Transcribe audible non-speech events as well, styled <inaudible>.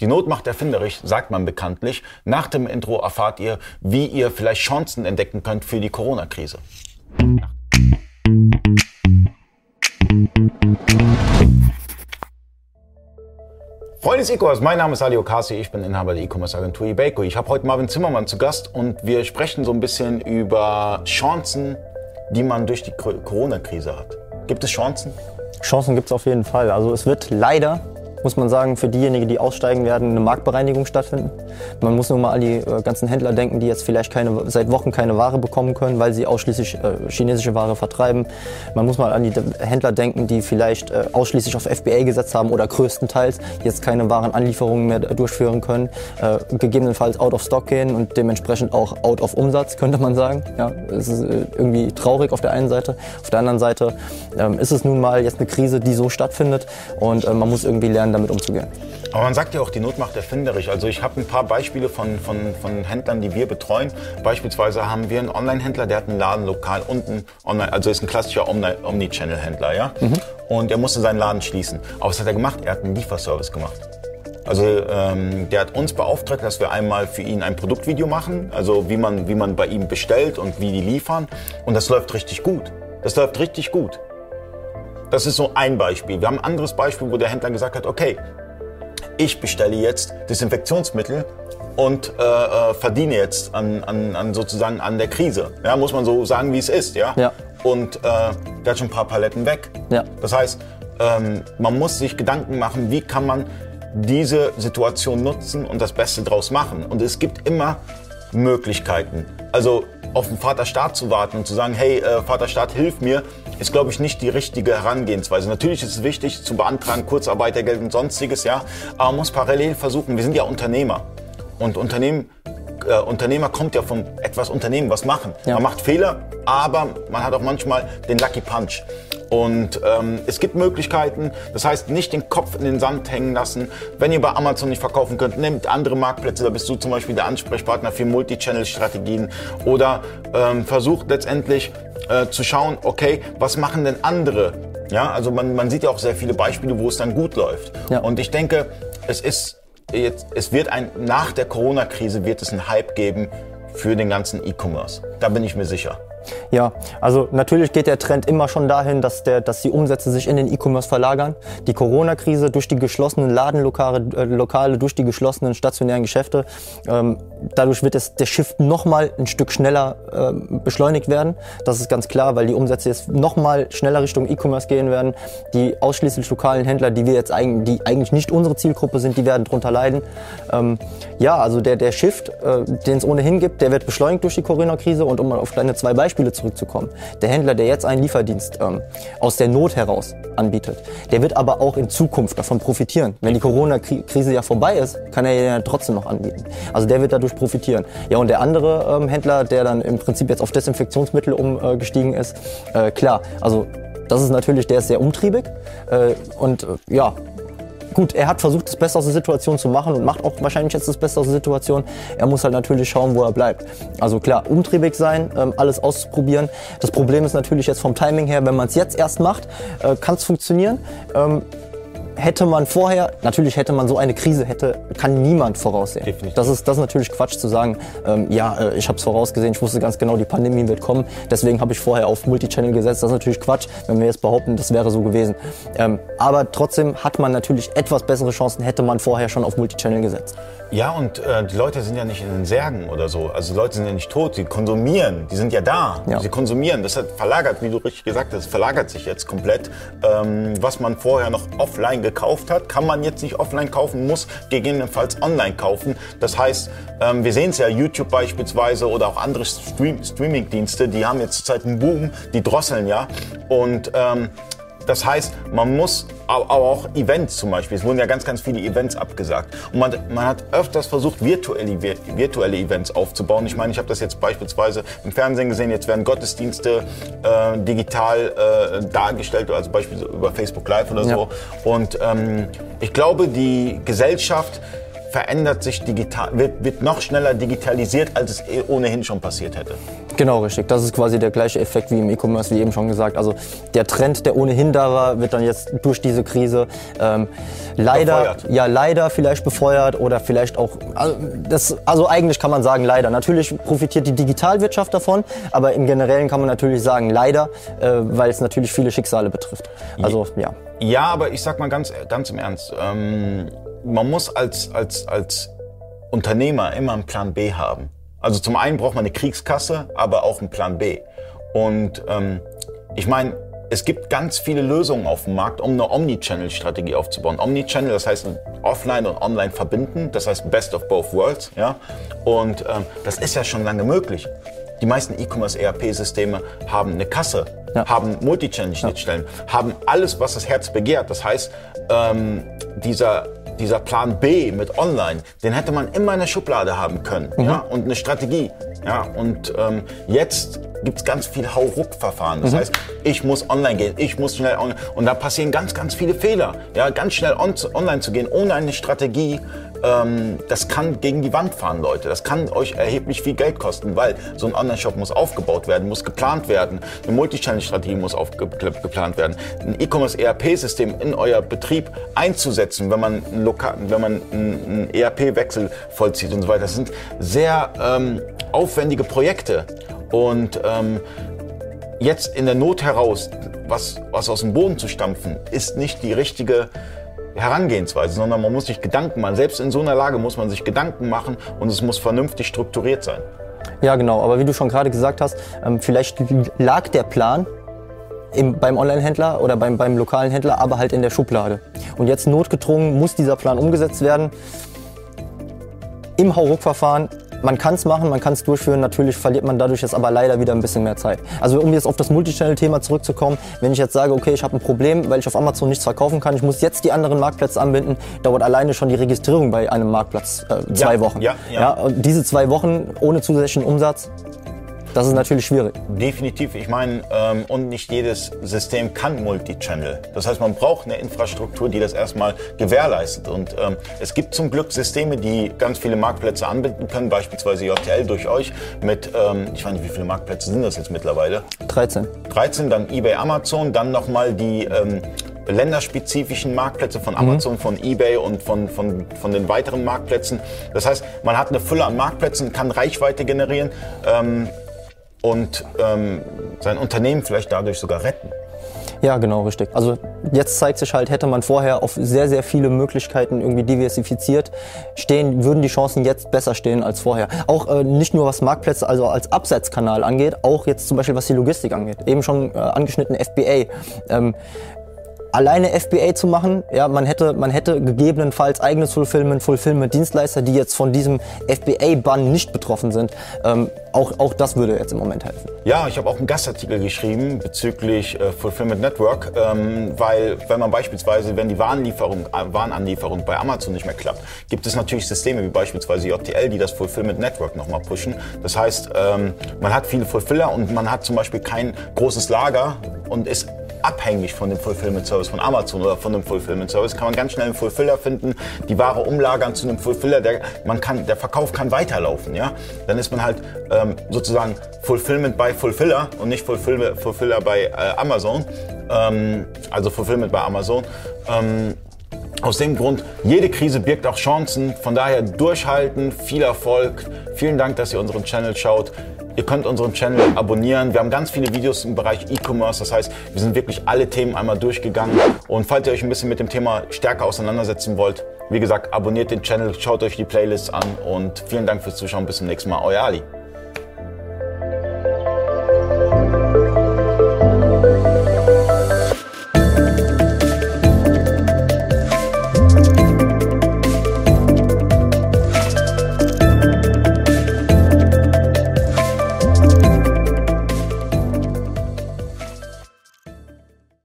Die Not macht erfinderisch, sagt man bekanntlich. Nach dem Intro erfahrt ihr, wie ihr vielleicht Chancen entdecken könnt für die Corona-Krise. Freunde des E-Commerce, mein Name ist Ali Okasi, ich bin Inhaber der E-Commerce-Agentur eBayco. Ich habe heute Marvin Zimmermann zu Gast und wir sprechen so ein bisschen über Chancen, die man durch die Corona-Krise hat. Gibt es Chancen? Chancen gibt es auf jeden Fall. Also es wird leider muss man sagen, für diejenigen, die aussteigen werden, eine Marktbereinigung stattfinden. Man muss nur mal an die äh, ganzen Händler denken, die jetzt vielleicht keine, seit Wochen keine Ware bekommen können, weil sie ausschließlich äh, chinesische Ware vertreiben. Man muss mal an die Händler denken, die vielleicht äh, ausschließlich auf FBA gesetzt haben oder größtenteils jetzt keine Warenanlieferungen mehr durchführen können, äh, gegebenenfalls out of stock gehen und dementsprechend auch out of Umsatz, <laughs> könnte man sagen. Ja, es ist äh, irgendwie traurig auf der einen Seite. Auf der anderen Seite ähm, ist es nun mal jetzt eine Krise, die so stattfindet und äh, man muss irgendwie lernen, lernen, damit umzugehen. Aber man sagt ja auch, die Not macht erfinderisch. Also ich habe ein paar Beispiele von, von, von Händlern, die wir betreuen. Beispielsweise haben wir einen Online-Händler, der hat einen Laden lokal unten online, also ist ein klassischer Omni-Channel-Händler, ja. Mhm. Und er musste seinen Laden schließen. Aber was hat er gemacht? Er hat einen Lieferservice gemacht. Also ähm, der hat uns beauftragt, dass wir einmal für ihn ein Produktvideo machen, also wie man, wie man bei ihm bestellt und wie die liefern. Und das läuft richtig gut. Das läuft richtig gut. Das ist so ein Beispiel. Wir haben ein anderes Beispiel, wo der Händler gesagt hat, okay, ich bestelle jetzt Desinfektionsmittel und äh, äh, verdiene jetzt an, an, an, sozusagen an der Krise. Ja, muss man so sagen, wie es ist. Ja. ja. Und äh, der hat schon ein paar Paletten weg. Ja. Das heißt, ähm, man muss sich Gedanken machen, wie kann man diese Situation nutzen und das Beste draus machen. Und es gibt immer Möglichkeiten. Also auf den Vaterstaat zu warten und zu sagen, hey, äh, Vaterstaat, hilf mir, ist, glaube ich, nicht die richtige Herangehensweise. Natürlich ist es wichtig zu beantragen, Kurzarbeitergeld und sonstiges, ja, aber man muss parallel versuchen, wir sind ja Unternehmer. Und Unternehmen, äh, Unternehmer kommt ja von etwas Unternehmen, was machen. Ja. Man macht Fehler, aber man hat auch manchmal den Lucky Punch. Und ähm, es gibt Möglichkeiten, das heißt nicht den Kopf in den Sand hängen lassen. Wenn ihr bei Amazon nicht verkaufen könnt, nehmt andere Marktplätze, da bist du zum Beispiel der Ansprechpartner für Multi-Channel-Strategien oder ähm, versucht letztendlich äh, zu schauen, okay, was machen denn andere? Ja, also man, man sieht ja auch sehr viele Beispiele, wo es dann gut läuft. Ja. Und ich denke, es ist jetzt, es wird ein, nach der Corona-Krise wird es einen Hype geben für den ganzen E-Commerce. Da bin ich mir sicher. Ja, also natürlich geht der Trend immer schon dahin, dass, der, dass die Umsätze sich in den E-Commerce verlagern. Die Corona-Krise durch die geschlossenen Ladenlokale, äh, Lokale, durch die geschlossenen stationären Geschäfte, ähm, dadurch wird es, der Shift nochmal ein Stück schneller äh, beschleunigt werden. Das ist ganz klar, weil die Umsätze jetzt nochmal schneller Richtung E-Commerce gehen werden. Die ausschließlich lokalen Händler, die wir jetzt eigentlich, die eigentlich nicht unsere Zielgruppe sind, die werden drunter leiden. Ähm, ja, also der, der Shift, äh, den es ohnehin gibt, der wird beschleunigt durch die Corona-Krise und um mal auf deine zwei Beispiele Beispiele zurückzukommen. Der Händler, der jetzt einen Lieferdienst ähm, aus der Not heraus anbietet, der wird aber auch in Zukunft davon profitieren. Wenn die Corona-Krise ja vorbei ist, kann er ja trotzdem noch anbieten. Also der wird dadurch profitieren. Ja, und der andere ähm, Händler, der dann im Prinzip jetzt auf Desinfektionsmittel umgestiegen ist, äh, klar, also das ist natürlich, der ist sehr umtriebig äh, und äh, ja, gut, er hat versucht, das Beste aus der Situation zu machen und macht auch wahrscheinlich jetzt das Beste aus der Situation. Er muss halt natürlich schauen, wo er bleibt. Also klar, umtriebig sein, ähm, alles auszuprobieren. Das Problem ist natürlich jetzt vom Timing her, wenn man es jetzt erst macht, äh, kann es funktionieren. Hätte man vorher, natürlich hätte man so eine Krise, hätte, kann niemand voraussehen. Definitiv. Das ist, das ist natürlich Quatsch zu sagen, ähm, ja, äh, ich habe es vorausgesehen, ich wusste ganz genau, die Pandemie wird kommen, deswegen habe ich vorher auf Multichannel gesetzt. Das ist natürlich Quatsch, wenn wir jetzt behaupten, das wäre so gewesen. Ähm, aber trotzdem hat man natürlich etwas bessere Chancen, hätte man vorher schon auf Multichannel gesetzt. Ja, und äh, die Leute sind ja nicht in den Särgen oder so. Also die Leute sind ja nicht tot, sie konsumieren, die sind ja da. Ja. Sie konsumieren. Das hat verlagert, wie du richtig gesagt hast, verlagert sich jetzt komplett. Ähm, was man vorher noch offline gekauft hat, kann man jetzt nicht offline kaufen, muss gegebenenfalls online kaufen. Das heißt, ähm, wir sehen es ja, YouTube beispielsweise oder auch andere Stream Streaming-Dienste, die haben jetzt zurzeit einen Boom, die drosseln ja. Und ähm, das heißt, man muss aber auch Events zum Beispiel. Es wurden ja ganz, ganz viele Events abgesagt. Und man, man hat öfters versucht, virtuelle, virtuelle Events aufzubauen. Ich meine, ich habe das jetzt beispielsweise im Fernsehen gesehen. Jetzt werden Gottesdienste äh, digital äh, dargestellt, also beispielsweise über Facebook Live oder ja. so. Und ähm, ich glaube, die Gesellschaft verändert sich digital, wird, wird noch schneller digitalisiert, als es eh ohnehin schon passiert hätte. Genau, richtig. Das ist quasi der gleiche Effekt wie im E-Commerce, wie eben schon gesagt. Also der Trend, der ohnehin da war, wird dann jetzt durch diese Krise ähm, leider, befeuert. ja leider vielleicht befeuert oder vielleicht auch, also, das, also eigentlich kann man sagen leider. Natürlich profitiert die Digitalwirtschaft davon, aber im Generellen kann man natürlich sagen leider, äh, weil es natürlich viele Schicksale betrifft. Also ja. Ja, aber ich sag mal ganz, ganz im Ernst, ähm, man muss als, als, als Unternehmer immer einen Plan B haben. Also zum einen braucht man eine Kriegskasse, aber auch einen Plan B. Und ähm, ich meine, es gibt ganz viele Lösungen auf dem Markt, um eine Omnichannel-Strategie aufzubauen. Omnichannel, das heißt offline und online verbinden, das heißt best of both worlds. Ja? Und ähm, das ist ja schon lange möglich. Die meisten E-Commerce-ERP-Systeme haben eine Kasse, ja. haben Multichannel-Schnittstellen, ja. haben alles, was das Herz begehrt. Das heißt, ähm, dieser dieser Plan B mit Online, den hätte man immer in der Schublade haben können. Mhm. Ja? Und eine Strategie. Ja? Und ähm, jetzt gibt es ganz viel Hauruck-Verfahren. Das mhm. heißt, ich muss online gehen, ich muss schnell online. Und da passieren ganz, ganz viele Fehler. Ja? Ganz schnell on online zu gehen, ohne eine Strategie, ähm, das kann gegen die Wand fahren, Leute. Das kann euch erheblich viel Geld kosten, weil so ein Online-Shop muss aufgebaut werden, muss geplant werden, eine Multichannel-Strategie muss geplant werden, ein E-Commerce-ERP-System in euer Betrieb einzusetzen, wenn man, wenn man einen ERP-Wechsel vollzieht und so weiter. Das sind sehr ähm, aufwendige Projekte und ähm, jetzt in der Not heraus was, was aus dem Boden zu stampfen, ist nicht die richtige Herangehensweise, sondern man muss sich Gedanken machen. Selbst in so einer Lage muss man sich Gedanken machen und es muss vernünftig strukturiert sein. Ja, genau. Aber wie du schon gerade gesagt hast, ähm, vielleicht lag der Plan im, beim Online-Händler oder beim, beim lokalen Händler, aber halt in der Schublade. Und jetzt notgedrungen muss dieser Plan umgesetzt werden. Im Hauruck-Verfahren man kann es machen, man kann es durchführen, natürlich verliert man dadurch jetzt aber leider wieder ein bisschen mehr Zeit. Also um jetzt auf das Multichannel-Thema zurückzukommen, wenn ich jetzt sage, okay, ich habe ein Problem, weil ich auf Amazon nichts verkaufen kann, ich muss jetzt die anderen Marktplätze anbinden, dauert alleine schon die Registrierung bei einem Marktplatz äh, zwei ja, Wochen. Ja, ja. ja, und diese zwei Wochen ohne zusätzlichen Umsatz, das ist natürlich schwierig. Definitiv. Ich meine, ähm, und nicht jedes System kann Multichannel. Das heißt, man braucht eine Infrastruktur, die das erstmal gewährleistet. Und ähm, es gibt zum Glück Systeme, die ganz viele Marktplätze anbinden können, beispielsweise JTL durch euch mit, ähm, ich weiß nicht, wie viele Marktplätze sind das jetzt mittlerweile? 13. 13, dann eBay, Amazon, dann nochmal die ähm, länderspezifischen Marktplätze von Amazon, mhm. von eBay und von, von, von den weiteren Marktplätzen. Das heißt, man hat eine Fülle an Marktplätzen, kann Reichweite generieren. Ähm, und ähm, sein Unternehmen vielleicht dadurch sogar retten. Ja, genau, richtig. Also jetzt zeigt sich halt, hätte man vorher auf sehr, sehr viele Möglichkeiten irgendwie diversifiziert, stehen, würden die Chancen jetzt besser stehen als vorher. Auch äh, nicht nur was Marktplätze, also als Absatzkanal angeht, auch jetzt zum Beispiel was die Logistik angeht. Eben schon äh, angeschnitten FBA. Ähm, alleine FBA zu machen. Ja, man hätte, man hätte gegebenenfalls eigenes Fulfillment, Fulfillment-Dienstleister, die jetzt von diesem FBA-Bann nicht betroffen sind. Ähm, auch, auch das würde jetzt im Moment helfen. Ja, ich habe auch einen Gastartikel geschrieben bezüglich äh, Fulfillment Network, ähm, weil wenn man beispielsweise, wenn die Warenlieferung, äh, Warenanlieferung bei Amazon nicht mehr klappt, gibt es natürlich Systeme wie beispielsweise JTL, die das Fulfillment Network nochmal pushen. Das heißt, ähm, man hat viele Fulfiller und man hat zum Beispiel kein großes Lager und ist abhängig von dem Fulfillment Service von Amazon oder von dem Fulfillment Service, kann man ganz schnell einen Fulfiller finden, die Ware umlagern zu einem Fulfiller, der, man kann, der Verkauf kann weiterlaufen. Ja? Dann ist man halt ähm, sozusagen Fulfillment bei Fulfiller und nicht Fulfiller, Fulfiller bei äh, Amazon, ähm, also Fulfillment bei Amazon. Ähm, aus dem Grund, jede Krise birgt auch Chancen. Von daher durchhalten, viel Erfolg. Vielen Dank, dass ihr unseren Channel schaut. Ihr könnt unseren Channel abonnieren. Wir haben ganz viele Videos im Bereich E-Commerce. Das heißt, wir sind wirklich alle Themen einmal durchgegangen. Und falls ihr euch ein bisschen mit dem Thema stärker auseinandersetzen wollt, wie gesagt, abonniert den Channel, schaut euch die Playlists an und vielen Dank fürs Zuschauen. Bis zum nächsten Mal. Euer Ali.